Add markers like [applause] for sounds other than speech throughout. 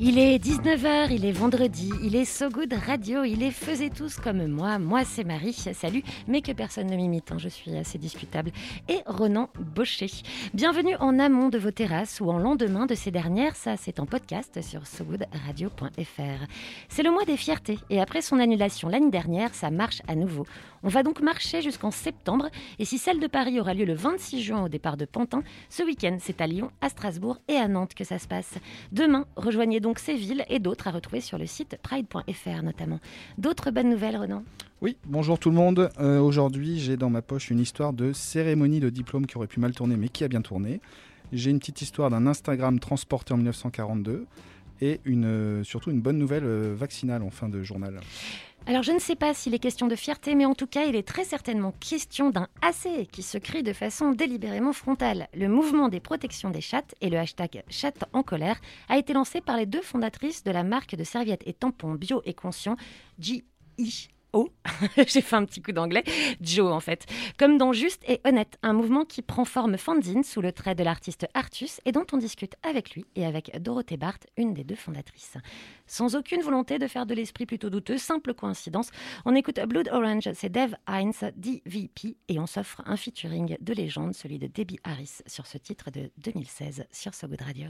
Il est 19h, il est vendredi, il est So Good Radio, il est Faisez tous comme moi. Moi, c'est Marie, salut, mais que personne ne m'imite, hein, je suis assez discutable. Et Ronan Baucher. Bienvenue en amont de vos terrasses ou en lendemain de ces dernières, ça c'est en podcast sur sogoodradio.fr. C'est le mois des fiertés et après son annulation l'année dernière, ça marche à nouveau. On va donc marcher jusqu'en septembre et si celle de Paris aura lieu le 26 juin au départ de Pantin, ce week-end c'est à Lyon, à Strasbourg et à Nantes que ça se passe. Demain, rejoignez donc ces villes et d'autres à retrouver sur le site pride.fr notamment. D'autres bonnes nouvelles, Renan Oui, bonjour tout le monde. Euh, Aujourd'hui, j'ai dans ma poche une histoire de cérémonie de diplôme qui aurait pu mal tourner, mais qui a bien tourné. J'ai une petite histoire d'un Instagram transporté en 1942 et euh, surtout une bonne nouvelle euh, vaccinale en fin de journal. Alors je ne sais pas s'il est question de fierté, mais en tout cas il est très certainement question d'un AC qui se crie de façon délibérément frontale. Le mouvement des protections des chattes et le hashtag chatte en colère a été lancé par les deux fondatrices de la marque de serviettes et tampons bio et conscients, G.I. O. [laughs] J'ai fait un petit coup d'anglais. Joe, en fait. Comme dans Juste et Honnête, un mouvement qui prend forme fanzine sous le trait de l'artiste Artus et dont on discute avec lui et avec Dorothée Barthes, une des deux fondatrices. Sans aucune volonté de faire de l'esprit plutôt douteux, simple coïncidence, on écoute Blood Orange, c'est Dave Hines, DVP, et on s'offre un featuring de légende, celui de Debbie Harris, sur ce titre de 2016 sur So Good Radio.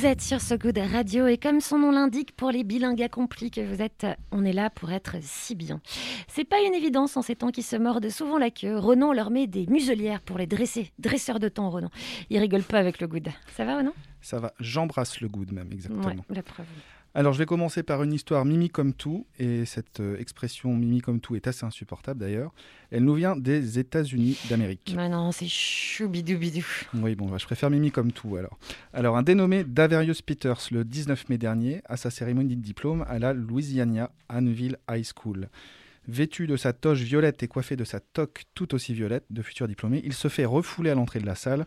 Vous êtes sur So Good Radio et comme son nom l'indique, pour les bilingues accomplis que vous êtes, on est là pour être si bien. C'est pas une évidence en ces temps qui se mordent souvent la queue. Ronan leur met des muselières pour les dresser. Dresseur de temps, Ronan. Il rigole pas avec le good. Ça va, Ronan? Ça va, j'embrasse le good même, exactement. Ouais, la preuve. Alors, je vais commencer par une histoire Mimi comme tout, et cette euh, expression Mimi comme tout est assez insupportable d'ailleurs. Elle nous vient des États-Unis d'Amérique. Mais non, c'est choubidoubidou. Oui, bon, bah, je préfère Mimi comme tout alors. Alors, un dénommé Daverius Peters, le 19 mai dernier, à sa cérémonie de diplôme à la Louisiana Annville High School. Vêtu de sa toge violette et coiffé de sa toque tout aussi violette de futur diplômé, il se fait refouler à l'entrée de la salle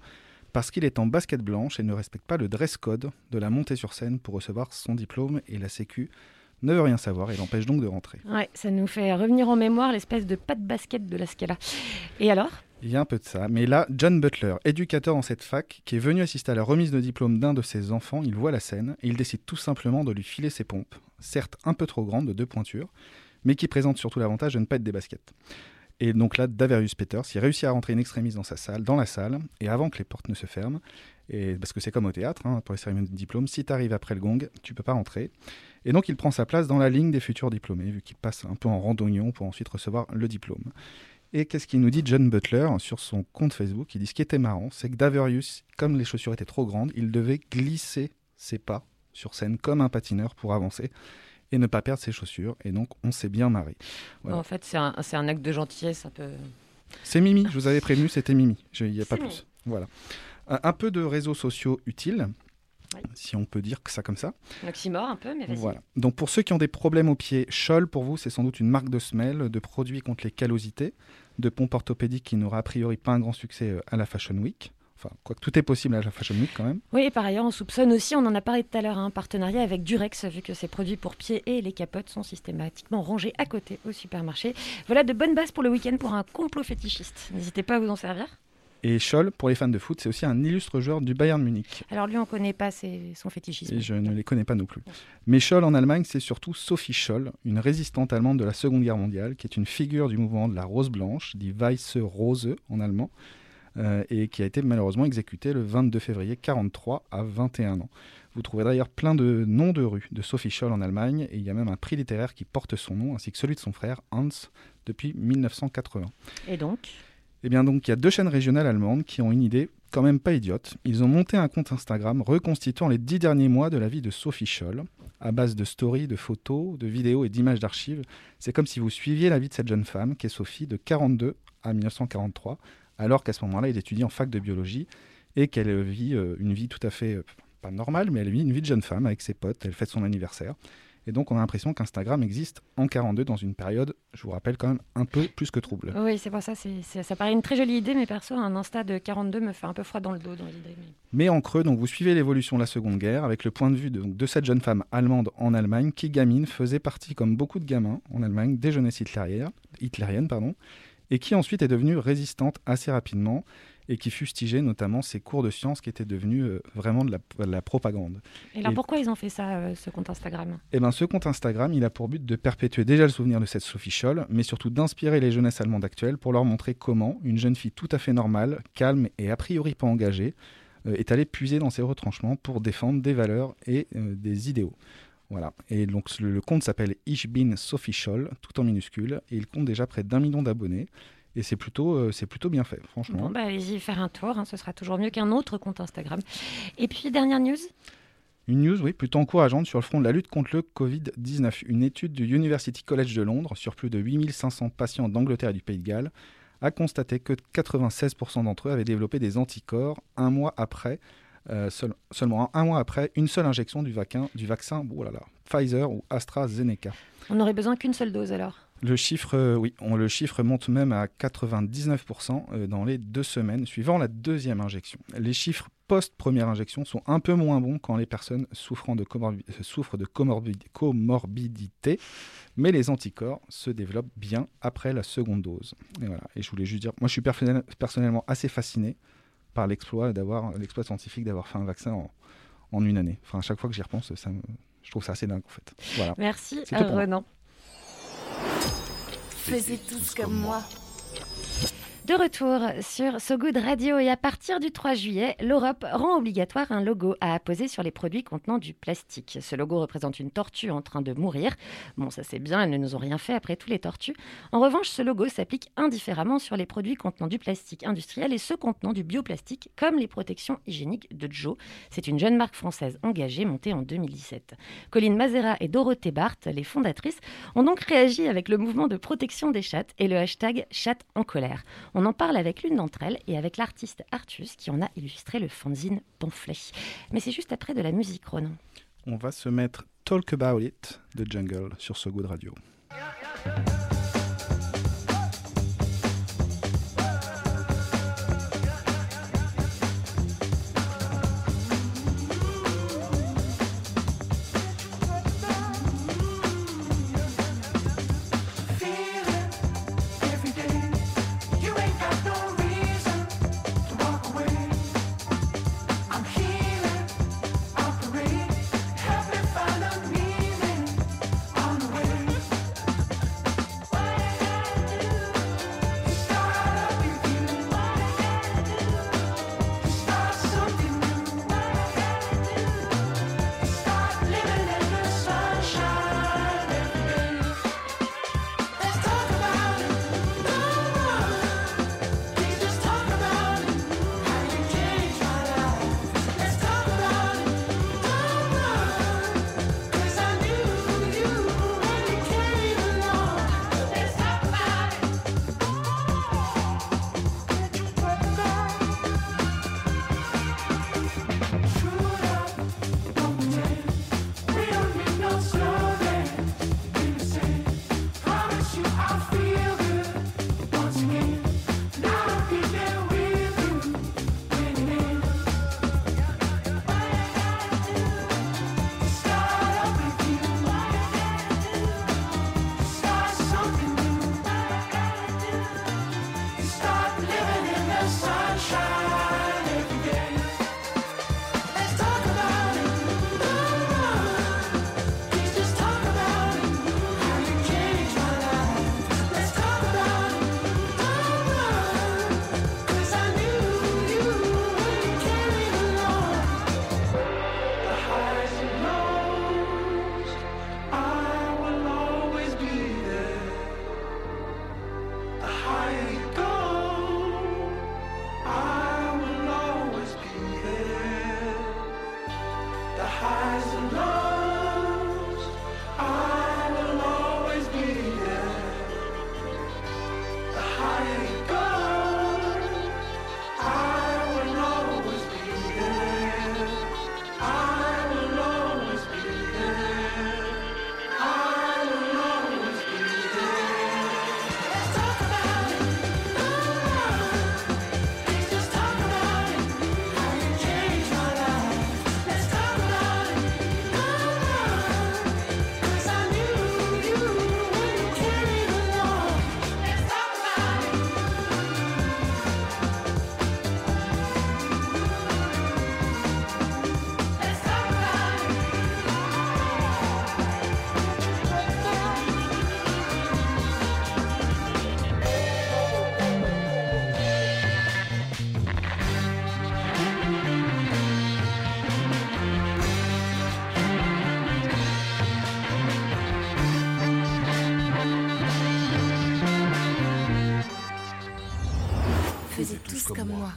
parce qu'il est en basket blanche et ne respecte pas le dress code de la montée sur scène pour recevoir son diplôme et la sécu ne veut rien savoir et l'empêche donc de rentrer. Ouais, ça nous fait revenir en mémoire l'espèce de pas de basket de la Scala. Et alors? Il y a un peu de ça, mais là, John Butler, éducateur dans cette fac, qui est venu assister à la remise de diplôme d'un de ses enfants, il voit la scène et il décide tout simplement de lui filer ses pompes, certes un peu trop grandes de deux pointures, mais qui présentent surtout l'avantage de ne pas être des baskets. Et donc là, Daverius Peters, il réussit à rentrer une extrémiste dans sa salle, dans la salle, et avant que les portes ne se ferment, parce que c'est comme au théâtre, hein, pour les cérémonies de diplôme, si tu arrives après le gong, tu peux pas rentrer. Et donc il prend sa place dans la ligne des futurs diplômés, vu qu'il passe un peu en randonnion pour ensuite recevoir le diplôme. Et qu'est-ce qu'il nous dit John Butler sur son compte Facebook? Il dit ce qui était marrant, c'est que Daverius, comme les chaussures étaient trop grandes, il devait glisser ses pas sur scène comme un patineur pour avancer et ne pas perdre ses chaussures. Et donc, on s'est bien marré. Voilà. En fait, c'est un, acte de gentillesse un peu. C'est Mimi, je vous avais prévenu, c'était Mimi. Il n'y a pas plus. Voilà. Un, un peu de réseaux sociaux utiles, si on peut dire que ça comme ça. Un oxymore un peu, mais vas-y. Voilà. Donc, pour ceux qui ont des problèmes aux pieds, Scholl, pour vous, c'est sans doute une marque de semelle, de produits contre les callosités, de pompes orthopédiques qui n'aura a priori pas un grand succès euh, à la Fashion Week. Enfin, quoique tout est possible à la Fashion Week quand même. Oui, et par ailleurs, on soupçonne aussi, on en a parlé tout à l'heure, un partenariat avec Durex, vu que ces produits pour pieds et les capotes sont systématiquement rangés à côté au supermarché. Voilà de bonnes bases pour le week-end pour un complot fétichiste. N'hésitez pas à vous en servir. Et Scholl, pour les fans de foot, c'est aussi un illustre joueur du Bayern Munich. Alors lui, on connaît pas ses- son fétichisme. Et je ne les connais pas non plus. Mais Scholl en Allemagne, c'est surtout Sophie Scholl, une résistante allemande de la Seconde Guerre mondiale, qui est une figure du mouvement de la Rose Blanche, dit Weiße Rose en allemand, euh, et qui a été malheureusement exécutée le 22 février 43 à 21 ans. Vous trouverez d'ailleurs plein de noms de rues de Sophie Scholl en Allemagne, et il y a même un prix littéraire qui porte son nom, ainsi que celui de son frère Hans, depuis 1980. Et donc? Eh bien donc, il y a deux chaînes régionales allemandes qui ont une idée quand même pas idiote. Ils ont monté un compte Instagram reconstituant les dix derniers mois de la vie de Sophie Scholl, à base de stories, de photos, de vidéos et d'images d'archives. C'est comme si vous suiviez la vie de cette jeune femme, qui est Sophie, de 42 à 1943, alors qu'à ce moment-là, elle étudie en fac de biologie et qu'elle vit euh, une vie tout à fait, euh, pas normale, mais elle vit une vie de jeune femme avec ses potes, elle fête son anniversaire. Et donc on a l'impression qu'Instagram existe en 42 dans une période, je vous rappelle quand même, un peu plus que trouble. Oui, c'est pour ça. c'est c'est- ça paraît une très jolie idée, mais perso, un Insta de 42 me fait un peu froid dans le dos dans l'idée. mais- Mais en creux, donc vous suivez l'évolution de la Seconde Guerre avec le point de vue de, de cette jeune femme allemande en Allemagne qui, gamine, faisait partie, comme beaucoup de gamins en Allemagne, des jeunesses hitlériennes, hitlériennes pardon, et qui ensuite est devenue résistante assez rapidement et qui fustigeait notamment ses cours de sciences qui étaient devenus euh, vraiment de la, de la propagande. Et alors Et- pourquoi ils ont fait ça, euh, ce compte Instagram? Et ben, ce compte Instagram, il a pour but de perpétuer déjà le souvenir de cette Sophie Scholl, mais surtout d'inspirer les jeunesses allemandes actuelles pour leur montrer comment une jeune fille tout à fait normale, calme et a priori pas engagée, euh, est allée puiser dans ses retranchements pour défendre des valeurs et des idéaux. Voilà. Et donc le, compte s'appelle Ich bin Sophie Scholl, tout en minuscule, et il compte déjà près d'un million d'abonnés. Et c'est plutôt, euh, c'est plutôt bien fait, franchement. Bon, bah, allez-y faire un tour, hein, ce sera toujours mieux qu'un autre compte Instagram. Et puis, dernière news, Une news, oui, plutôt encourageante sur le front de la lutte contre le Covid-19. Une étude du University College de Londres sur plus de 8500 patients d'Angleterre et du Pays de Galles a constaté que 96% d'entre eux avaient développé des anticorps un mois après, euh, seul- seulement un, un mois après une seule injection du vaccin, du vaccin oh là là, Pfizer ou AstraZeneca. on n'aurait besoin qu'une seule dose alors? Le chiffre, euh, oui, on, le chiffre monte même à 99% euh, dans les deux semaines suivant la deuxième injection. Les chiffres post-première injection sont un peu moins bons quand les personnes souffrant de comorbi- souffrent de comorbid- comorbidité, mais les anticorps se développent bien après la seconde dose. Et, voilà. Et je voulais juste dire, moi je suis personnel- personnellement assez fasciné par l'exploit d'avoir l'exploit scientifique d'avoir fait un vaccin en, en une année. Enfin, à chaque fois que j'y repense, ça me- je trouve ça assez dingue en fait. Voilà. Merci, moi. Renan. Faisiez tous comme moi. De retour sur So Good Radio et à partir du 3 juillet, l'Europe rend obligatoire un logo à apposer sur les produits contenant du plastique. Ce logo représente une tortue en train de mourir. Bon, ça c'est bien, elles ne nous ont rien fait après tous les tortues. En revanche, ce logo s'applique indifféremment sur les produits contenant du plastique industriel et ceux contenant du bioplastique, comme les protections hygiéniques de Joe. C'est une jeune marque française engagée montée en 2017. Colline Mazera et Dorothée Barthes, les fondatrices, ont donc réagi avec le mouvement de protection des chattes et le hashtag chatte en colère. On en parle avec l'une d'entre elles et avec l'artiste Artus qui en a illustré le fanzine pamphlet. Mais c'est juste après de la musique, Ronan. On va se mettre Talk About It de Jungle sur So Good Radio. Faisez tous comme moi.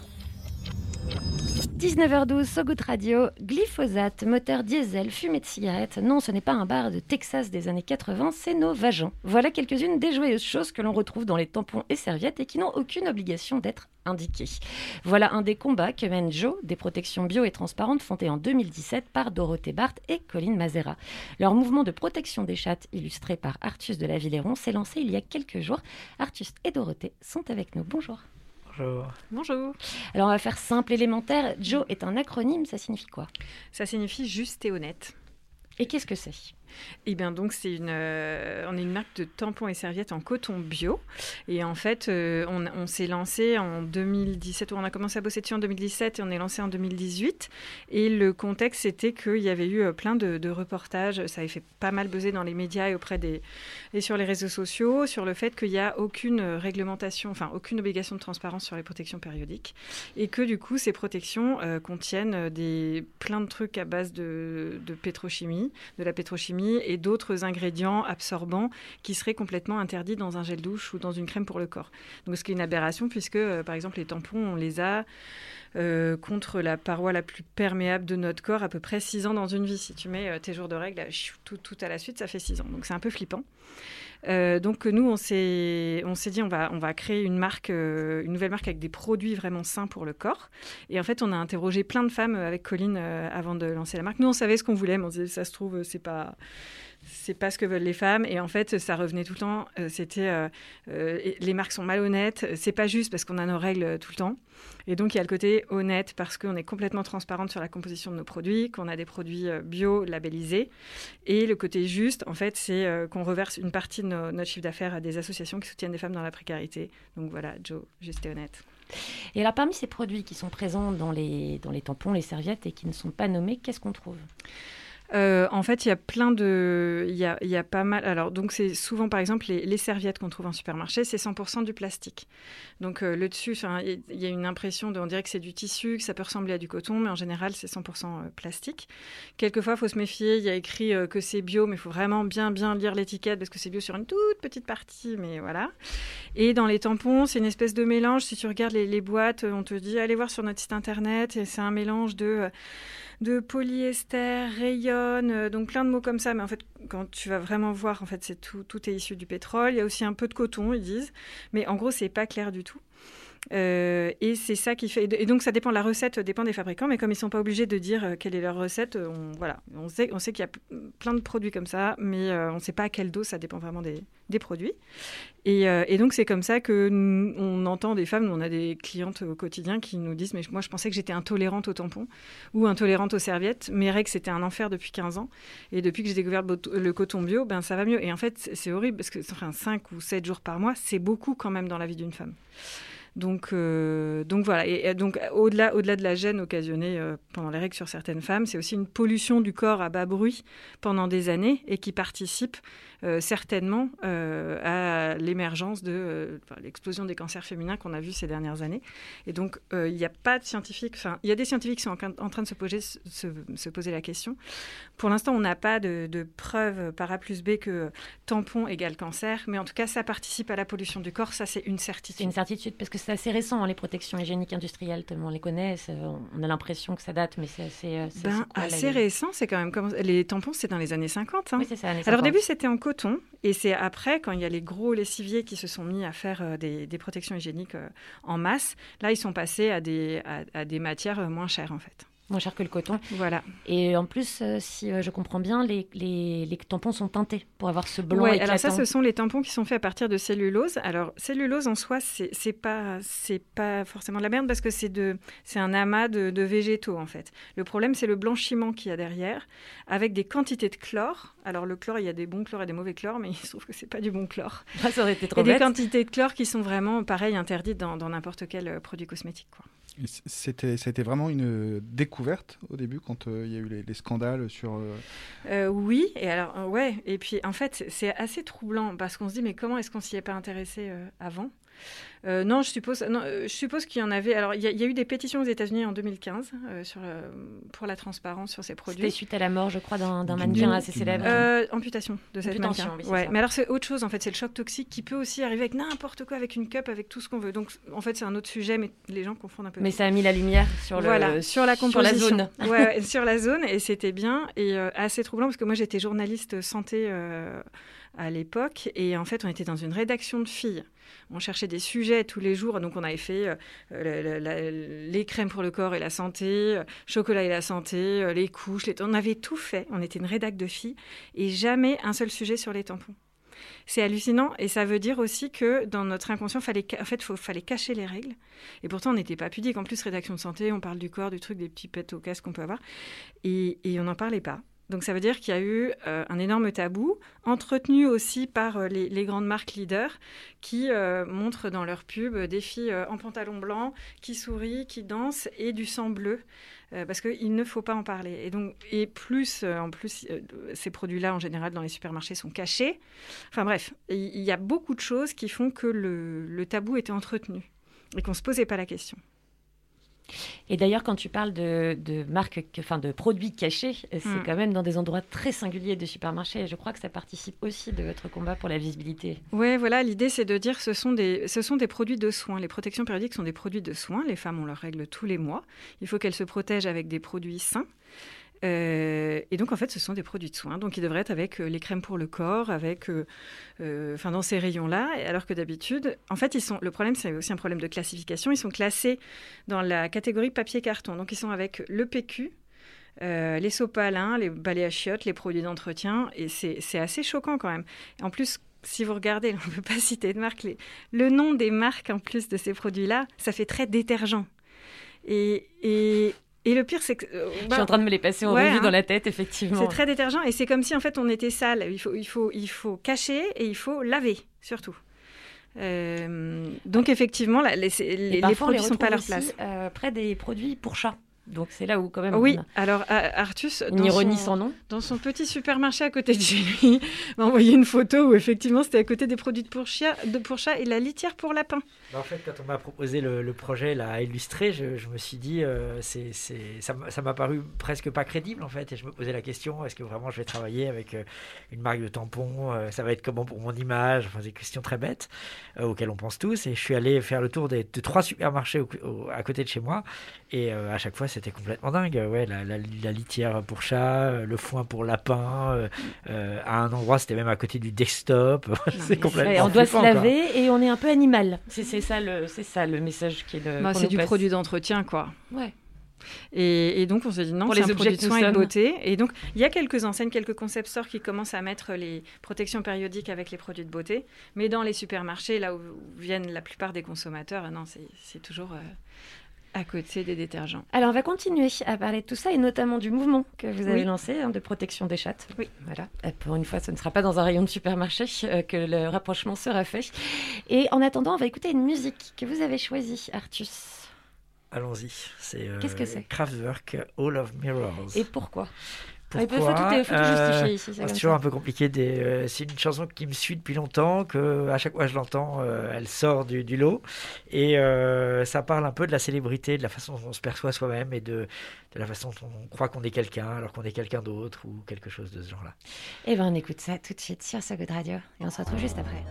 19h12, So Good Radio, glyphosate, moteur diesel, fumée de cigarette. Non, ce n'est pas un bar de Texas des années 80, c'est nos vagins. Voilà quelques-unes des joyeuses choses que l'on retrouve dans les tampons et serviettes et qui n'ont aucune obligation d'être indiquées. Voilà un des combats que mène Joe, des protections bio et transparentes fondées en 2017 par Dorothée Barthes et Colline Mazera. Leur mouvement de protection des chattes, illustré par Artus de la Villéron, s'est lancé il y a quelques jours. Artus et Dorothée sont avec nous. Bonjour. Bonjour. Bonjour. Alors on va faire simple, élémentaire. Joe est un acronyme, ça signifie quoi? Ça signifie juste et honnête. Et qu'est-ce que c'est? Eh bien, donc, c'est une, euh, on est une marque de tampons et serviettes en coton bio. Et en fait, euh, on, s'est lancé en 2017, on a commencé à bosser dessus en 2017 et on est lancé en 2018. Et le contexte, c'était qu'il y avait eu euh, plein de, reportages. Ça avait fait pas mal buzzer dans les médias et auprès des et sur les réseaux sociaux sur le fait qu'il n'y a aucune réglementation, enfin aucune obligation de transparence sur les protections périodiques et que du coup ces protections contiennent des plein de trucs à base de, de pétrochimie, de la pétrochimie et d'autres ingrédients absorbants qui seraient complètement interdits dans un gel douche ou dans une crème pour le corps. Donc ce qui est une aberration puisque euh, par exemple les tampons on les a euh, contre la paroi la plus perméable de notre corps à peu près 6 ans dans une vie. Si tu mets euh, tes jours de règles tout, tout à la suite, ça fait 6 ans. Donc c'est un peu flippant. Euh, donc nous, on s'est, dit, on va, on va créer une marque, euh, une nouvelle marque avec des produits vraiment sains pour le corps. Et en fait, on a interrogé plein de femmes avec Colline euh, avant de lancer la marque. Nous, on savait ce qu'on voulait, mais on disait, ça se trouve, c'est pas c'est pas ce que veulent les femmes. Et en fait ça revenait tout le temps euh, c'était euh, euh, les marques sont malhonnêtes c'est pas juste parce qu'on a nos règles tout le temps. Et donc il y a le côté honnête parce qu'on est complètement transparente sur la composition de nos produits qu'on a des produits bio labellisés. Et le côté juste en fait c'est qu'on reverse une partie de no notre chiffre d'affaires à des associations qui soutiennent des femmes dans la précarité. Donc voilà Joe juste et honnête. Et alors parmi ces produits qui sont présents dans les tampons, les serviettes et qui ne sont pas nommés, qu'est-ce qu'on trouve? Euh, en fait, il y a plein de, il y a, pas mal. Alors, donc c'est souvent, par exemple, les, serviettes qu'on trouve en supermarché, c'est 100% du plastique. Donc euh, le dessus, il y a une impression de, on dirait que c'est du tissu, que ça peut ressembler à du coton, mais en général, c'est 100% plastique. Quelquefois, il faut se méfier. Il y a écrit euh, que c'est bio, mais il faut vraiment bien, bien lire l'étiquette parce que c'est bio sur une toute petite partie, mais voilà. Et dans les tampons, c'est une espèce de mélange. Si tu regardes les, boîtes, on te dit allez voir sur notre site internet, et c'est un mélange de de polyester, rayonne, euh, donc plein de mots comme ça. Mais en fait, quand tu vas vraiment voir, en fait, c'est tout, tout est issu du pétrole. Il y a aussi un peu de coton, ils disent. Mais en gros, c'est pas clair du tout. Euh, et c'est ça qui fait. Et donc ça dépend, la recette dépend des fabricants, mais comme ils sont pas obligés de dire euh, quelle est leur recette, on, voilà, on sait, qu'il y a plein de produits comme ça, mais euh, on ne sait pas à quelle dose, ça dépend vraiment des, produits. Et, euh, donc c'est comme ça que on entend des femmes, on a des clientes au quotidien qui nous disent, mais moi je pensais que j'étais intolérante aux tampons ou intolérante aux serviettes, mes règles c'était un enfer depuis 15 ans, et depuis que j'ai découvert le coton bio, ben ça va mieux. Et en fait c'est horrible parce que enfin, 5 ou 7 jours par mois, c'est beaucoup quand même dans la vie d'une femme. Donc, euh, donc voilà. Et, donc au-delà, au-delà de la gêne occasionnée euh, pendant les règles sur certaines femmes, c'est aussi une pollution du corps à bas bruit pendant des années et qui participe certainement euh, à l'émergence de euh, enfin, l'explosion des cancers féminins qu'on a vu ces dernières années. Et donc il n'y a pas de scientifiques. Enfin, il y a des scientifiques qui sont en, en train de se poser, se, se poser la question. Pour l'instant, on n'a pas de, de preuves par A plus B que tampon égale cancer, mais en tout cas, ça participe à la pollution du corps. Ça, c'est une certitude. C'est une certitude parce que c'est assez récent, hein, les protections hygiéniques industrielles, tellement on les connaît. On a l'impression que ça date, mais c'est assez, ben, quoi, assez récent. C'est quand même comme les tampons, c'est dans les années 50. Hein. Oui, c'est ça. Années 50. Alors, au début, c'était en coton, et c'est après, quand il y a les gros lessiviers qui se sont mis à faire euh, des, protections hygiéniques euh, en masse, là, ils sont passés à des, à, à des matières euh, moins chères, en fait moins cher que le coton. Voilà. Et en plus, euh, si euh, je comprends bien, les, les, les, tampons sont teintés pour avoir ce blanc. Ouais, alors ça, ce sont les tampons qui sont faits à partir de cellulose. Alors, cellulose en soi, c'est pas, c'est pas forcément de la merde parce que c'est de, c'est un amas de, de, végétaux en fait. Le problème, c'est le blanchiment qu'il y a derrière, avec des quantités de chlore. Alors le chlore, il y a des bons chlores et des mauvais chlores, mais [laughs] il se trouve que c'est pas du bon chlore. [laughs] Ça aurait été trop et bête. des quantités de chlore qui sont vraiment, pareil, interdites dans n'importe quel euh, produit cosmétique. Quoi. C'était, vraiment une découverte au début quand euh, il y a eu les, les scandales sur. Euh... Euh, oui, et alors ouais, et puis en fait c'est assez troublant parce qu'on se dit mais comment est-ce qu'on s'y est pas intéressé avant? Euh, non, je suppose, non, euh, je suppose qu'il y en avait. Alors, il y, y, a eu des pétitions aux États-Unis en 2015 euh, sur, pour la transparence sur ces produits. C'était suite à la mort, je crois, d'un mannequin assez célèbre. Euh, amputation de cette amputation, mannequin. Oui, ouais. Mais alors, c'est autre chose, en fait. C'est le choc toxique qui peut aussi arriver avec n'importe quoi, avec une cup, avec tout ce qu'on veut. Donc, en fait, c'est un autre sujet, mais les gens confondent un peu. Mais ça a mis la lumière sur, le, voilà, sur la composition. Sur la zone. ouais, sur la zone, et c'était bien. Et assez troublant, parce que moi, j'étais journaliste santé à l'époque. Et en fait, on était dans une rédaction de filles. On cherchait des sujets tous les jours. Donc, on avait fait euh, les crèmes pour le corps et la santé, euh, chocolat et la santé, euh, les couches. On avait tout fait. On était une rédac de filles. Et jamais un seul sujet sur les tampons. C'est hallucinant et ça veut dire aussi que dans notre inconscient, fallait, en fait, fallait cacher les règles. Et pourtant, on n'était pas pudique. En plus, rédaction de santé, on parle du corps, du truc, des petits pets au casque qu'on peut avoir. Et, et on n'en parlait pas. Donc ça veut dire qu'il y a eu euh, un énorme tabou, entretenu aussi par euh, les, grandes marques leaders qui euh, montrent dans leurs pubs des filles en pantalon blanc, qui sourient, qui dansent et du sang bleu. parce qu'il ne faut pas en parler. Et, donc, et plus, en plus, ces produits-là, en général, dans les supermarchés, sont cachés. Enfin bref, il il y a beaucoup de choses qui font que le, le tabou était entretenu et qu'on ne se posait pas la question. Et d'ailleurs, quand tu parles de, de marques, que- enfin de produits cachés, euh, c'est Mm. quand même dans des endroits très singuliers de supermarchés. Et je crois que ça participe aussi de votre combat pour la visibilité. Oui, voilà, l'idée c'est de dire que ce sont, des, ce sont des produits de soins. Les protections périodiques sont des produits de soins. Les femmes ont leurs règles tous les mois. Il faut qu'elles se protègent avec des produits sains. Euh, et donc en fait, ce sont des produits de soins. Donc ils devraient être avec euh, les crèmes pour le corps, avec, euh, enfin dans ces rayons-là. Alors que d'habitude, en fait, ils sont. Le problème, c'est aussi un problème de classification. Ils sont classés dans la catégorie papier-carton. Donc ils sont avec le PQ. les sopalins, les balais à chiottes, les produits d'entretien, et c'est assez choquant quand même. En plus, si vous regardez, [laughs] on ne peut pas citer de marque, le nom des marques en plus de ces produits-là, ça fait très détergent. Et, et le pire, c'est que. euh, je bah, suis en train de me les passer en ouais, revue hein. dans la tête, effectivement. c'est très détergent et c'est comme si en fait on était sale. Il faut, il faut, il faut cacher et il faut laver surtout. Euh, donc effectivement, là, les, les, produits ne sont pas à leur place. euh, près des produits pour chats. Donc c'est là où quand même Oui, on a alors à- Artus, une dans ironie son- sans nom. dans son petit supermarché à côté de chez lui, [laughs] m'a envoyé une photo où effectivement c'était à côté des produits de pour, chien, de pour chat et la litière pour lapin. Bah, en fait, quand on m'a proposé le, le projet là, à illustrer, je, je me suis dit, euh, c'est, c'est, ça, m'a- ça m'a paru presque pas crédible en fait. Et je me posais la question, est-ce que vraiment je vais travailler avec euh, une marque de tampons euh, Ça va être comment pour mon image Enfin, des questions très bêtes euh, auxquelles on pense tous. Et je suis allé faire le tour des, de trois supermarchés au- au- à côté de chez moi. Et euh, à chaque fois, c'était complètement dingue. Ouais, la, la- la litière pour chat, euh, le foin pour lapin. euh, euh, à un endroit, c'était même à côté du desktop. [laughs] c'est complètement on doit se quoi. laver et on est un peu animal. C'est c'est ça le, c'est ça le message qui est le. Bah, c'est du passe. produit d'entretien quoi. Ouais. Et, et donc on s'est dit non, c'est les un objets produit de soins et de beauté. Et donc il y a quelques enseignes, quelques concept stores qui commencent à mettre les protections périodiques avec les produits de beauté. Mais dans les supermarchés, là où viennent la plupart des consommateurs, non, c'est c'est toujours euh, à côté des détergents. Alors, on va continuer à parler de tout ça et notamment du mouvement que vous avez Oui. lancé hein, de protection des chattes. Oui. Voilà. Euh, Pour une fois, ce ne sera pas dans un rayon de supermarché euh, que le rapprochement sera fait. Et en attendant, on va écouter une musique que vous avez choisie, Artus. Allons-y. C'est euh, Qu'est-ce que c'est? Kraftwerk All of Mirrors. Et pourquoi? Pourquoi Il faut tout, faut tout Euh, justifier ici. c'est comme toujours ça. un peu compliqué. Des, euh, c'est une chanson qui me suit depuis longtemps, que à chaque fois que je l'entends, euh, elle sort du, du lot. Et ça parle un peu de la célébrité, de la façon dont on se perçoit soi-même et de, de la façon dont on croit qu'on est quelqu'un alors qu'on est quelqu'un d'autre ou quelque chose de ce genre-là. Eh ben, on écoute ça tout de suite sur So Good Radio et on se retrouve juste après.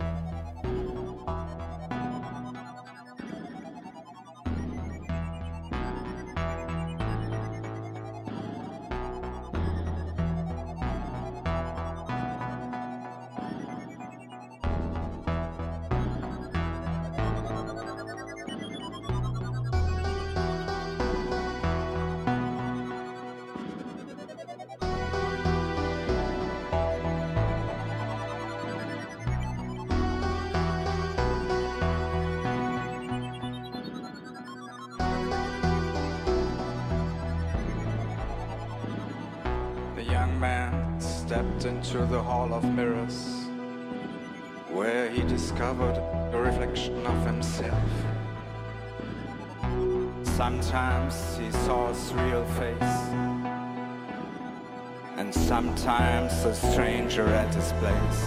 A stranger at his place.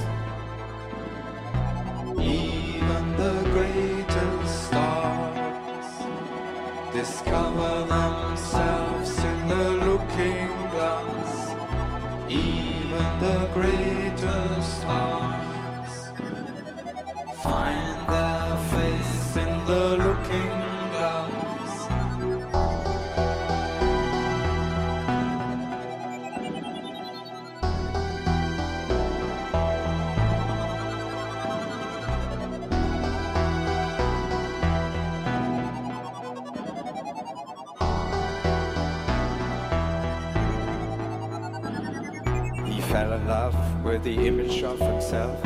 Even the greatest stars discover themselves in the looking glass. Even the greatest stars the image of himself.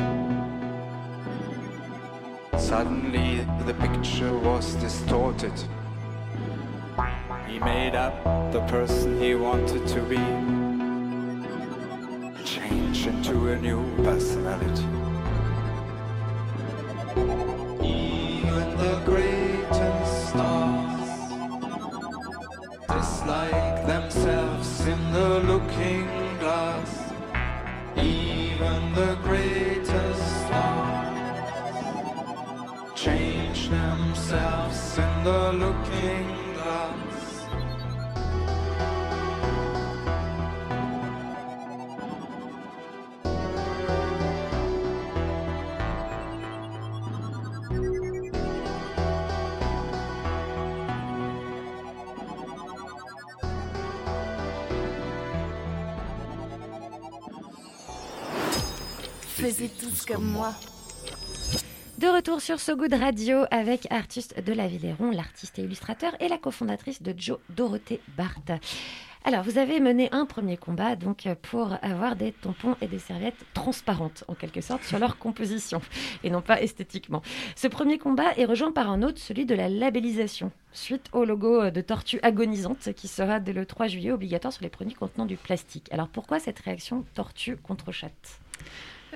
Suddenly, the picture was distorted. He made up the person he wanted to be. change into a new personality. Tous comme moi. De retour sur So Good Radio avec Artiste de la Villéron, l'artiste et illustrateur et la cofondatrice de Joe Dorothée Barthes. Alors, vous avez mené un premier combat donc pour avoir des tampons et des serviettes transparentes, en quelque sorte, sur leur composition, et non pas esthétiquement. Ce premier combat est rejoint par un autre, celui de la labellisation, suite au logo de Tortue Agonisante, qui sera dès le 3 juillet obligatoire sur les produits contenant du plastique. Alors, pourquoi cette réaction tortue contre chatte?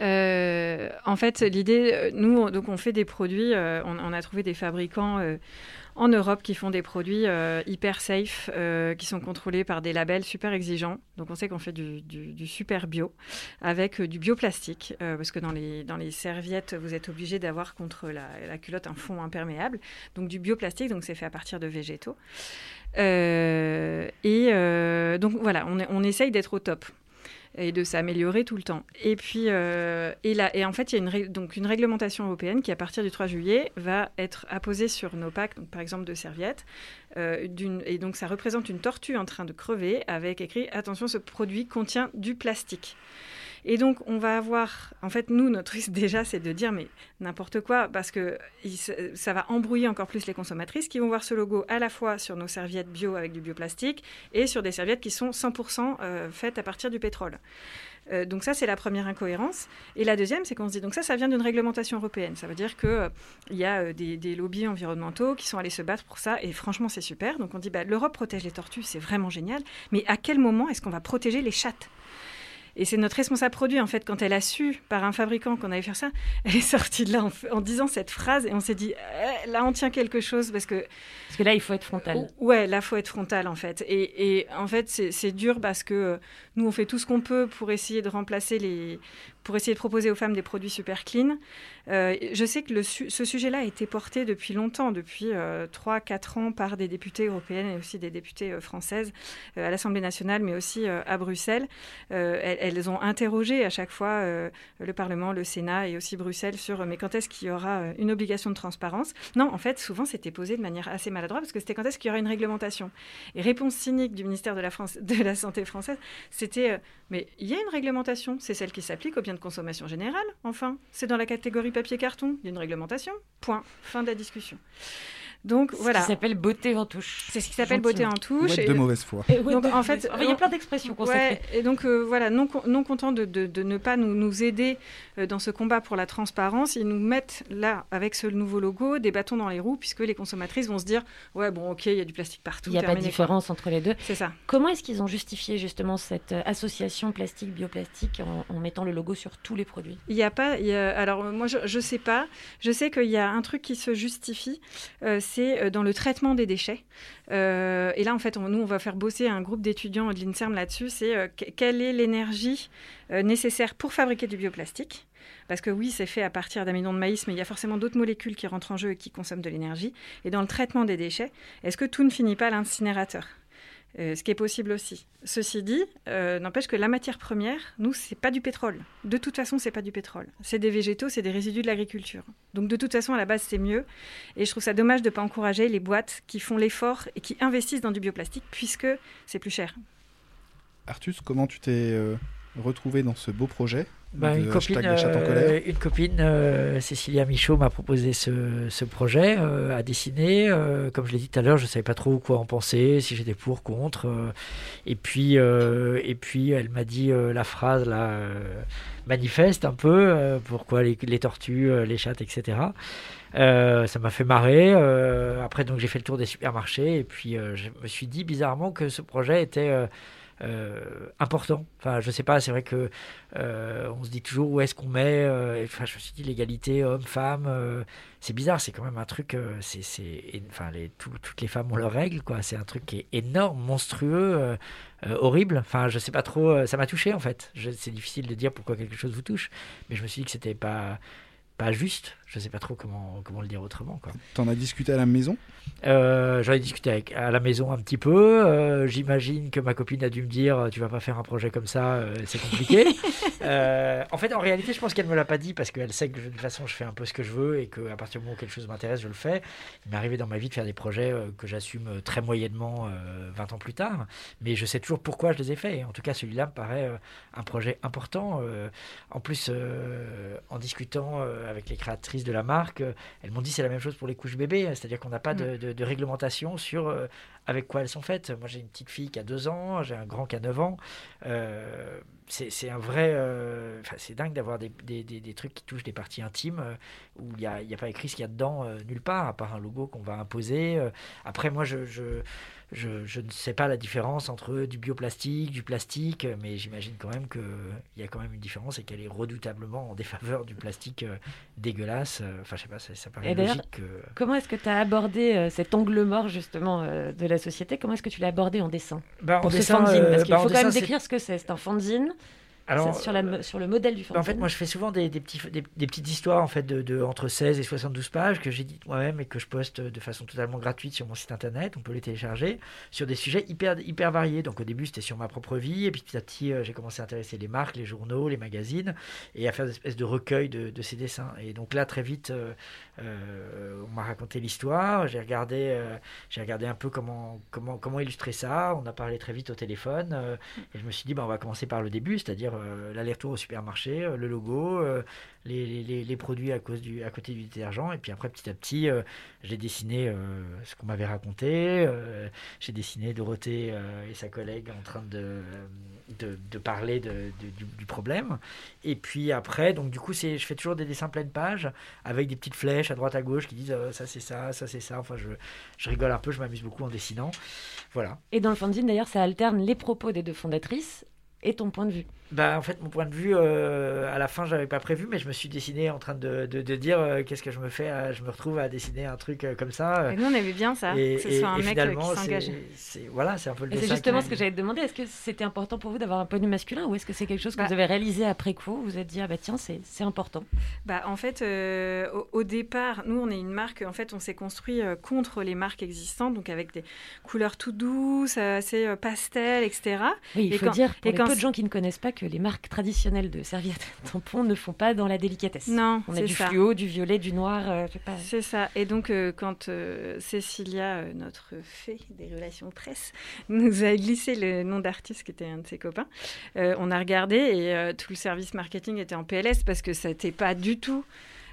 Euh, en fait, l'idée, euh, nous, on- donc on fait des produits, euh, on, a trouvé des fabricants en Europe qui font des produits hyper safe, qui sont contrôlés par des labels super exigeants. Donc on sait qu'on fait du, super bio avec du bioplastique, parce que dans les, dans les serviettes, vous êtes obligé d'avoir contre la, culotte un fond imperméable. Donc du bioplastique, donc c'est fait à partir de végétaux. Et donc voilà, on, on essaye d'être au top et de s'améliorer tout le temps. Et puis, euh, et, là, et en fait, il y a une, donc une réglementation européenne qui, à partir du 3 juillet, va être apposée sur nos packs, par exemple de serviettes. euh, et donc, ça représente une tortue en train de crever avec écrit Attention, ce produit contient du plastique. Et donc, on va avoir. En fait, nous, notre risque [laughs] déjà, c'est de dire, mais n'importe quoi, parce que ça va embrouiller encore plus les consommatrices qui vont voir ce logo à la fois sur nos serviettes bio avec du bioplastique et sur des serviettes qui sont 100% euh, faites à partir du pétrole. Euh, donc ça, c'est la première incohérence. Et la deuxième, c'est qu'on se dit, donc ça, ça vient d'une réglementation européenne. Ça veut dire qu'il il y a euh, des, des lobbies environnementaux qui sont allés se battre pour ça, et franchement, c'est super. Donc on dit, bah, l'Europe protège les tortues, c'est vraiment génial, mais à quel moment est-ce qu'on va protéger les chattes? Et c'est notre responsable produit, en fait, quand elle a su par un fabricant qu'on allait faire ça, elle est sortie de là en, disant cette phrase et on s'est dit, Eh, là, on tient quelque chose parce que. Parce que là, il faut être frontal. Ouais, là, faut être frontal, en fait. Et, et en fait, c'est c'est dur parce que euh, nous, on fait tout ce qu'on peut pour essayer de remplacer les. Pour essayer de proposer aux femmes des produits super clean. Euh, je sais que le ce sujet-là a été porté depuis longtemps, depuis 3-4 ans, par des députées européennes et aussi des députées euh, françaises euh, à l'Assemblée nationale, mais aussi euh, à Bruxelles. Euh, elles, ont interrogé à chaque fois euh, le Parlement, le Sénat et aussi Bruxelles sur euh, mais quand est-ce qu'il y aura euh, une obligation de transparence? Non, en fait, souvent c'était posé de manière assez maladroite parce que c'était quand est-ce qu'il y aura une réglementation? Et réponse cynique du ministère de la, France, de la Santé française, c'était euh, mais il y a une réglementation, c'est celle qui s'applique aux biens de consommation générale, enfin. C'est dans la catégorie papier-carton, il y a une réglementation, point. Fin de la discussion. Donc Ce voilà. qui s'appelle beauté en touche. C'est ce qui s'appelle beauté en touche. Et- de mauvaise foi. Et ouais, donc de- en fait, il y a plein d'expressions consacrées. Ouais, et donc euh, voilà, non, non content de, de- de ne pas nous, nous aider euh, dans ce combat pour la transparence, ils nous mettent là, avec ce nouveau logo, des bâtons dans les roues, puisque les consommatrices vont se dire, ouais bon ok, il y a du plastique partout. Il n'y a pas de quoi. différence entre les deux. C'est ça. Comment est-ce qu'ils ont justifié justement cette euh, association plastique-bioplastique en, en mettant le logo sur tous les produits? Il y a pas. il y a- alors moi je, je sais pas. Je sais qu'il y a un truc qui se justifie, euh, c'est euh, dans le traitement des déchets. Euh, et là en fait, nous on va faire bosser un groupe d'étudiants de l'Inserm là-dessus. C'est euh, que- quelle est l'énergie nécessaire pour fabriquer du bioplastique? Parce que oui, c'est fait à partir d'amidon de maïs, mais il y a forcément d'autres molécules qui rentrent en jeu et qui consomment de l'énergie. Et dans le traitement des déchets, est-ce que tout ne finit pas à l'incinérateur? Euh, ce qui est possible aussi. Ceci dit, euh, n'empêche que la matière première, nous, c'est pas du pétrole. De toute façon, c'est pas du pétrole. C'est des végétaux, c'est des résidus de l'agriculture. Donc de toute façon, à la base, c'est mieux. Et je trouve ça dommage de ne pas encourager les boîtes qui font l'effort et qui investissent dans du bioplastique, puisque c'est plus cher. Artus, comment tu t'es euh, retrouvé dans ce beau projet Bah, de une, copine, euh, une copine, euh, Cécilia Michaud, m'a proposé ce, ce projet euh, à dessiner. Euh, comme je l'ai dit tout à l'heure, je ne savais pas trop quoi en penser, si j'étais pour, contre. et, puis, et puis, elle m'a dit la phrase là, manifeste un peu, pourquoi les, les tortues, les chattes, etc. Euh, ça m'a fait marrer. euh, après, donc, j'ai fait le tour des supermarchés et puis euh, je me suis dit bizarrement que ce projet était important. Enfin, je sais pas, c'est vrai que euh, on se dit toujours où est-ce qu'on met. euh, enfin, je me suis dit l'égalité homme-femme, euh, c'est bizarre, c'est quand même un truc. euh, c'est, enfin, les, tout- toutes les femmes ont leurs règles, quoi. C'est un truc qui est énorme, monstrueux, euh, euh, horrible. Enfin, je sais pas trop. euh, ça m'a touché en fait. C'est difficile de dire pourquoi quelque chose vous touche, mais je me suis dit que c'était pas pas juste. Je sais pas trop comment comment le dire autrement. T'en as discuté à la maison? Euh, J'en ai discuté avec, à la maison un petit peu. Euh, J'imagine que ma copine a dû me dire Tu vas pas faire un projet comme ça, euh, c'est compliqué. [laughs] En fait, en réalité, je pense qu'elle me l'a pas dit parce qu'elle sait que de toute façon, je fais un peu ce que je veux et qu'à partir du moment où quelque chose m'intéresse, je le fais. Il m'est arrivé dans ma vie de faire des projets que j'assume très moyennement euh, 20 ans plus tard, mais je sais toujours pourquoi je les ai faits. En tout cas, celui-là me paraît un projet important. En plus, en discutant avec les créatrices de la marque, euh, elles m'ont dit c'est la même chose pour les couches bébés, c'est-à-dire qu'on n'a pas de, de- de réglementation sur euh, avec quoi elles sont faites. Moi, j'ai une petite fille qui a 2 ans, j'ai un grand qui a 9 ans. Euh, c'est un vrai. euh, c'est dingue d'avoir des, des- des- des trucs qui touchent des parties intimes euh, où il n'y a, a pas écrit ce qu'il y a dedans euh, nulle part, à part un logo qu'on va imposer. Euh, après, moi, je. je je, je ne sais pas la différence entre du bioplastique, du plastique, mais j'imagine quand même qu'il y a quand même une différence et qu'elle est redoutablement en défaveur du plastique euh, dégueulasse. Enfin, je sais pas, ça, ça paraît Et logique. que- Comment est-ce que tu as abordé euh, cet angle mort justement euh, de la société? Comment est-ce que tu l'as abordé en dessin? Bah, en dessin, fanzine Parce qu'il bah, faut quand même dessin, décrire ce que c'est. C'est un fanzine. Alors, sur, la- sur le modèle du fanzine. Bah, en fait, moi, je fais souvent des, des petits, des, des petites histoires en fait, de, de entre 16 et 72 pages que j'édite moi-même et que je poste de façon totalement gratuite sur mon site internet. On peut les télécharger sur des sujets hyper, hyper variés. Donc, au début, c'était sur ma propre vie. Et puis, petit à petit, euh, j'ai commencé à intéresser les marques, les journaux, les magazines et à faire des espèces de recueils de, de ces dessins. Et donc, là, très vite, euh, euh, on m'a raconté l'histoire. J'ai regardé, euh, j'ai regardé un peu comment, comment, comment illustrer ça. On a parlé très vite au téléphone. et je me suis dit, bah, on va commencer par le début, c'est-à-dire euh, l'aller-retour au supermarché, euh, le logo, euh, les, les- produits à, cause du, à côté du détergent. Et puis après, petit à petit, j'ai dessiné ce qu'on m'avait raconté. j'ai dessiné Dorothée et sa collègue en train de, de, parler de- du, problème. Et puis après, donc du coup, je fais toujours des dessins pleine page avec des petites flèches à droite à gauche qui disent ça c'est ça, ça c'est ça. Enfin, je, je rigole un peu, je m'amuse beaucoup en dessinant. Voilà. Et dans le fanzine, d'ailleurs, ça alterne les propos des deux fondatrices et ton point de vue. Bah, en fait, mon point de vue, euh, à la fin, j'avais pas prévu, mais je me suis dessiné en train de, de, de dire euh, qu'est-ce que je me fais, à- je me retrouve à dessiner un truc euh, comme ça. euh, Et nous, on aimait bien ça, et- que ce et- soit un et mec euh, qui s'engage. c'est- Voilà, c'est un peu le c'est justement ce que j'allais te demander. Est-ce que c'était important pour vous d'avoir un point de vue masculin ou est-ce que c'est quelque chose que Bah. vous avez réalisé après coup Vous vous êtes dit, ah bah tiens, c'est c'est important? Bah, en fait, euh, au, au départ, nous, on est une marque, en fait, on s'est construit euh, contre les marques existantes, donc avec des couleurs tout douces, euh, assez euh, pastel, etc. Oui, il Et faut quand- dire pour et les quand peu de gens qui ne connaissent pas que les marques traditionnelles de serviettes [laughs] tampons ne font pas dans la délicatesse. Non, on a du ça. fluo, du violet, du noir. euh, c'est pas- C'est ça. Et donc, euh, quand euh, Cécilia, euh, notre fée des relations presse, [laughs] nous a glissé le nom d'artiste qui était un de ses copains, on a regardé et tout le service marketing était en PLS parce que ça n'était pas du tout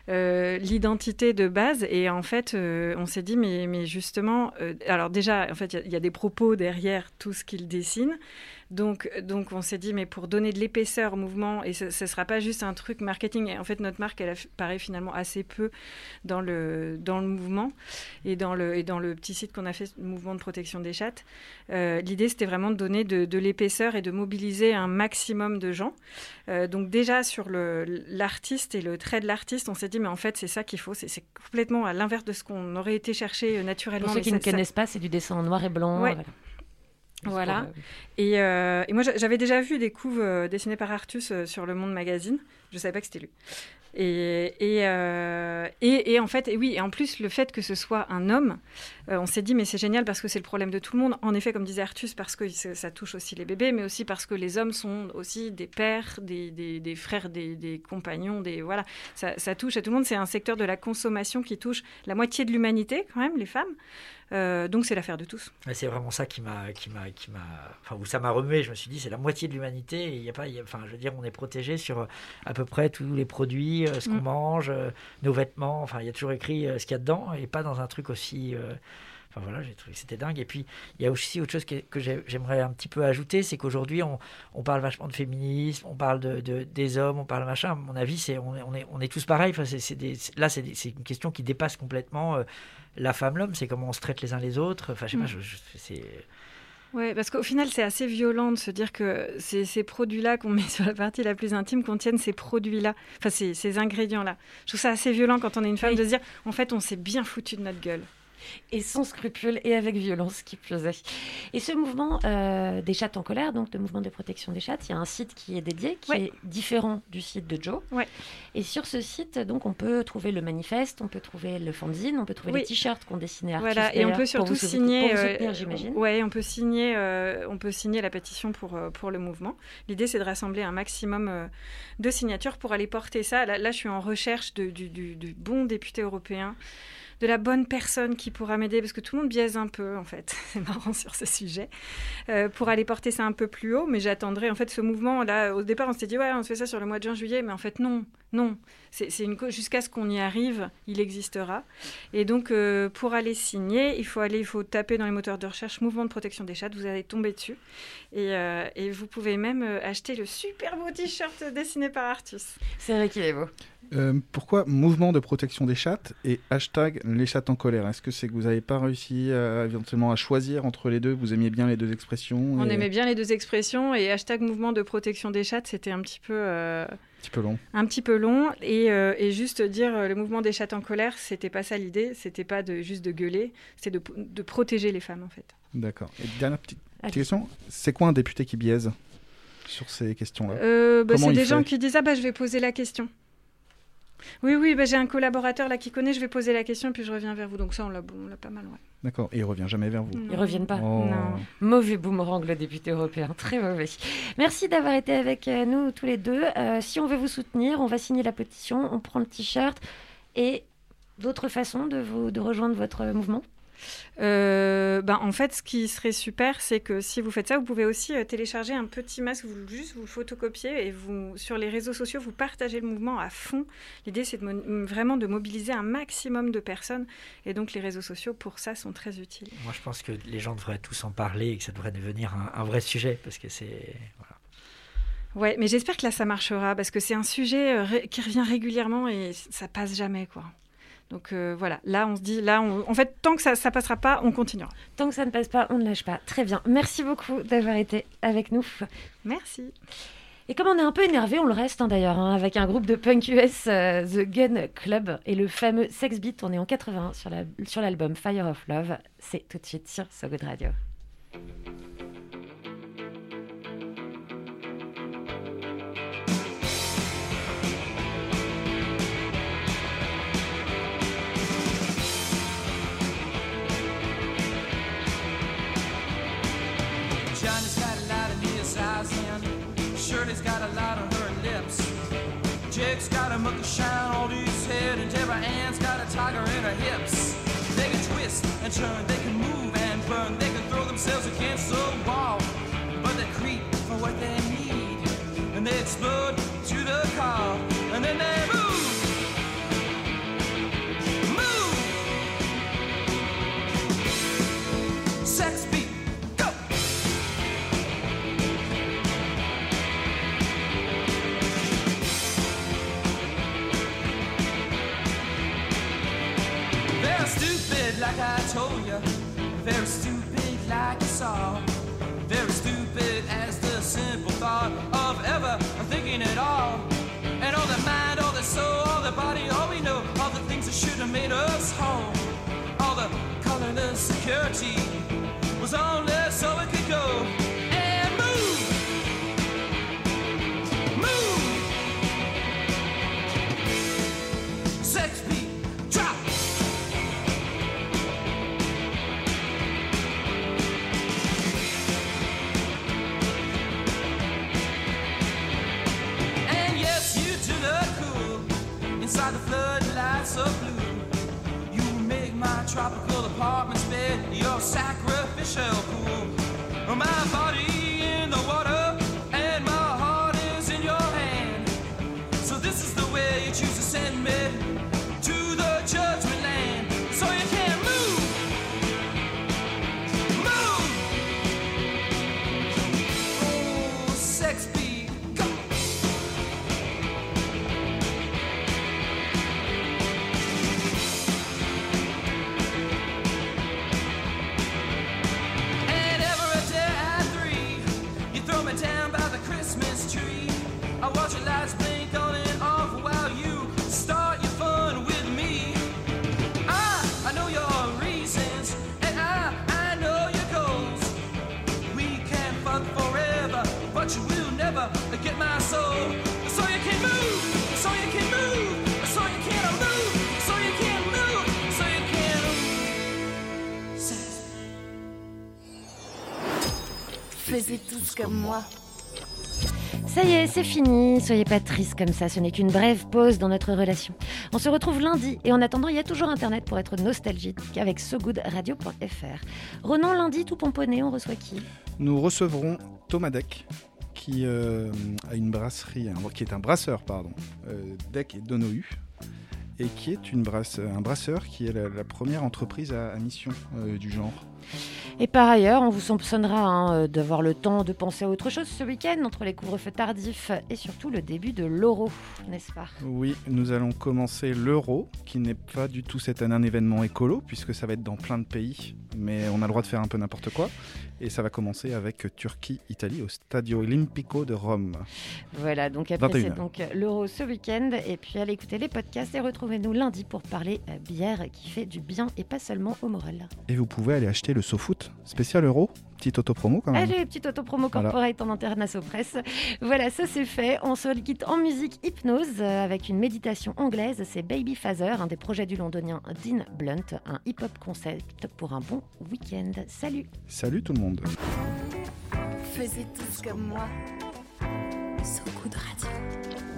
euh, l'identité de base. Et en fait, euh, on s'est dit, mais, mais justement, euh, alors déjà, en fait, il y y, a des propos derrière tout ce qu'il dessine. Donc, donc on s'est dit, mais pour donner de l'épaisseur au mouvement, et ce ne sera pas juste un truc marketing, et en fait notre marque, elle apparaît finalement assez peu dans le, dans le mouvement et dans le, et dans le petit site qu'on a fait, le mouvement de protection des chattes. Euh, L'idée, c'était vraiment de donner de, de l'épaisseur et de mobiliser un maximum de gens. Euh, donc déjà sur l'artiste et le trait de l'artiste, on s'est dit, mais en fait c'est ça qu'il faut, c'est complètement à l'inverse de ce qu'on aurait été chercher euh, naturellement. Pour ceux mais qui ne connaissent pas, c'est du dessin en noir et blanc. Ouais. voilà. Voilà. pour, euh, Et, euh, et moi, j'a- j'avais déjà vu des couves euh, dessinées par Artus euh, sur Le Monde Magazine. Je savais pas que c'était lui. Et, et, euh, et, et en fait, et oui, et en plus, le fait que ce soit un homme, euh, on s'est dit, mais c'est génial parce que c'est le problème de tout le monde. En effet, comme disait Artus, parce que ça ça touche aussi les bébés, mais aussi parce que les hommes sont aussi des pères, des, des, des frères, des, des compagnons, des voilà. Ça, ça touche à tout le monde. C'est un secteur de la consommation qui touche la moitié de l'humanité, quand même, les femmes. Euh, donc c'est l'affaire de tous. C'est vraiment ça qui m'a, qui m'a, qui m'a, enfin où ça m'a remué. Je me suis dit c'est la moitié de l'humanité. Il y a pas, il y a- enfin je veux dire on est protégé sur euh, à peu près tous les produits, euh, ce qu'on Mm. mange, nos vêtements. Enfin il y a toujours écrit ce qu'il y a dedans et pas dans un truc aussi. euh, Enfin voilà, j'ai trouvé que c'était dingue. Et puis il y a aussi autre chose que, que j'ai- j'aimerais un petit peu ajouter, c'est qu'aujourd'hui on, on parle vachement de féminisme, on parle de, de- des hommes, on parle machin. À mon avis c'est on est, on est, on est tous pareils. Enfin c'est, là c'est, une question qui dépasse complètement. euh, la femme, l'homme, c'est comment on se traite les uns les autres. Enfin, je sais pas, Mm. je- je- c'est. Ouais, parce qu'au final, c'est assez violent de se dire que ces, ces produits-là qu'on met [laughs] sur la partie la plus intime contiennent ces produits-là, enfin ces, ces ingrédients-là. Je trouve ça assez violent quand on est une femme de se dire, en fait, on s'est bien foutu de notre gueule. Et sans scrupule et avec violence qui plus est. Et ce mouvement euh, des chattes en colère, donc le mouvement de protection des chattes, il y a un site qui est dédié, qui Ouais. est différent du site de Joe. Ouais. Et sur ce site, donc, on peut trouver le manifeste, on peut trouver le fanzine, on peut trouver Oui. les t-shirts qu'on dessinait artistes. Voilà, et on peut pour surtout signer. euh, j'imagine. ouais, on peut signer, euh, on peut signer la pétition pour pour le mouvement. L'idée, c'est de rassembler un maximum de signatures pour aller porter ça. Là, là, je suis en recherche de- du, du- du bon député européen, de la bonne personne qui pourra m'aider, parce que tout le monde biaise un peu, en fait. [laughs] C'est marrant sur ce sujet, euh, pour aller porter ça un peu plus haut. Mais j'attendrai, en fait, ce mouvement. Là, au départ, on s'était dit, ouais, on se fait ça sur le mois de juin-juillet, mais en fait, non, non. C'est c'est une jusqu'à ce qu'on y arrive, il existera. Et donc, euh, pour aller signer, il faut aller, il faut taper dans les moteurs de recherche mouvement de protection des chattes. Vous allez tomber dessus. Et, euh, et vous pouvez même acheter le super beau t-shirt dessiné par Artus. C'est vrai qu'il est beau. Euh, pourquoi mouvement de protection des chattes et hashtag les chattes en colère? Est-ce que c'est que vous n'avez pas réussi éventuellement à choisir entre les deux? Vous aimiez bien les deux expressions On aimait bien les deux expressions et hashtag mouvement de protection des chattes, c'était un petit peu, euh, Un petit peu long. un petit peu long. Et, euh, et juste dire le mouvement des chattes en colère, c'était pas ça l'idée. C'était pas de juste de gueuler, c'était de, de protéger les femmes en fait. D'accord. Et dernière petite, question c'est quoi un député qui biaise sur ces questions-là? Bah, c'est des gens qui disent ah bah je vais poser la question. Oui oui bah, j'ai un collaborateur là qui connaît, je vais poser la question puis je reviens vers vous. Donc ça on l'a on l'a pas mal ouais. D'accord. Et il revient jamais vers vous. Ils reviennent pas. Oh. Non. Mauvais boomerang, le député européen. Très mauvais. Merci d'avoir été avec euh, nous tous les deux. Euh, si on veut vous soutenir, on va signer la pétition, on prend le t-shirt et d'autres façons de, vous, de rejoindre votre mouvement Euh, ben, en fait, ce qui serait super, c'est que si vous faites ça, vous pouvez aussi euh, télécharger un petit masque, vous juste vous le photocopiez et vous sur les réseaux sociaux, vous partagez le mouvement à fond. L'idée, c'est de vraiment de mobiliser un maximum de personnes, et donc les réseaux sociaux pour ça sont très utiles. Moi, je pense que les gens devraient tous en parler et que ça devrait devenir un, un vrai sujet parce que c'est. Voilà. Ouais, mais j'espère que là, ça marchera parce que c'est un sujet euh, qui revient régulièrement et ça passe jamais, quoi. Donc euh, voilà, là, on se dit, là, on- en fait, tant que ça, ça passera pas, on continuera. Tant que ça ne passe pas, on ne lâche pas. Très bien. Merci beaucoup d'avoir été avec nous. Merci. Et comme on est un peu énervé, on le reste hein, d'ailleurs, hein, avec un groupe de punk US, euh, The Gun Club, et le fameux Sex Beat, on est en 80 sur la- sur l'album Fire of Love. C'est tout de suite sur So Good Radio. Shirley's got a lot on her lips. Jake's got a monkey shine on his head and Deborah Ann's got a tiger in her hips. They can twist and turn, they can move and burn, they can throw themselves against the wall. But they creep for what they need and they explode to the car and then they. Move! C'est fini. Soyez pas tristes comme ça. Ce n'est qu'une brève pause dans notre relation. On se retrouve lundi. Et en attendant, il y a toujours Internet pour être nostalgique avec sogoodradio.fr. Ronan, lundi, tout pomponné, on reçoit qui? Nous recevrons Thomas Deck, qui euh, a une brasserie, qui est un brasseur, pardon, euh, Deck et Donohu, et qui est une brasse, un brasseur qui est la, la première entreprise à, à mission euh, du genre. Et par ailleurs, on vous soupçonnera hein, euh, d'avoir le temps de penser à autre chose ce week-end, entre les couvre-feux tardifs et surtout le début de l'euro, n'est-ce pas? Oui, nous allons commencer l'euro, qui n'est pas du tout cette année un événement écolo, puisque ça va être dans plein de pays, mais on a le droit de faire un peu n'importe quoi. Et ça va commencer avec Turquie-Italie au Stadio Olimpico de Rome. Voilà, donc après c'est 21. donc l'euro ce week-end. Et puis allez écouter les podcasts et retrouvez-nous lundi pour parler euh, bière qui fait du bien et pas seulement au moral. Et vous pouvez aller acheter le SoFoot spécial euro, petite auto-promo quand même. Allez, petite auto-promo Voilà. corporate en international presse. Voilà, ça c'est fait. On se quitte en musique hypnose euh, avec une méditation anglaise. C'est Baby Phaser, un des projets du londonien Dean Blunt, un hip-hop concept pour un bon week-end. Salut Salut tout le monde. Faisez tous comme moi. So Good Radio.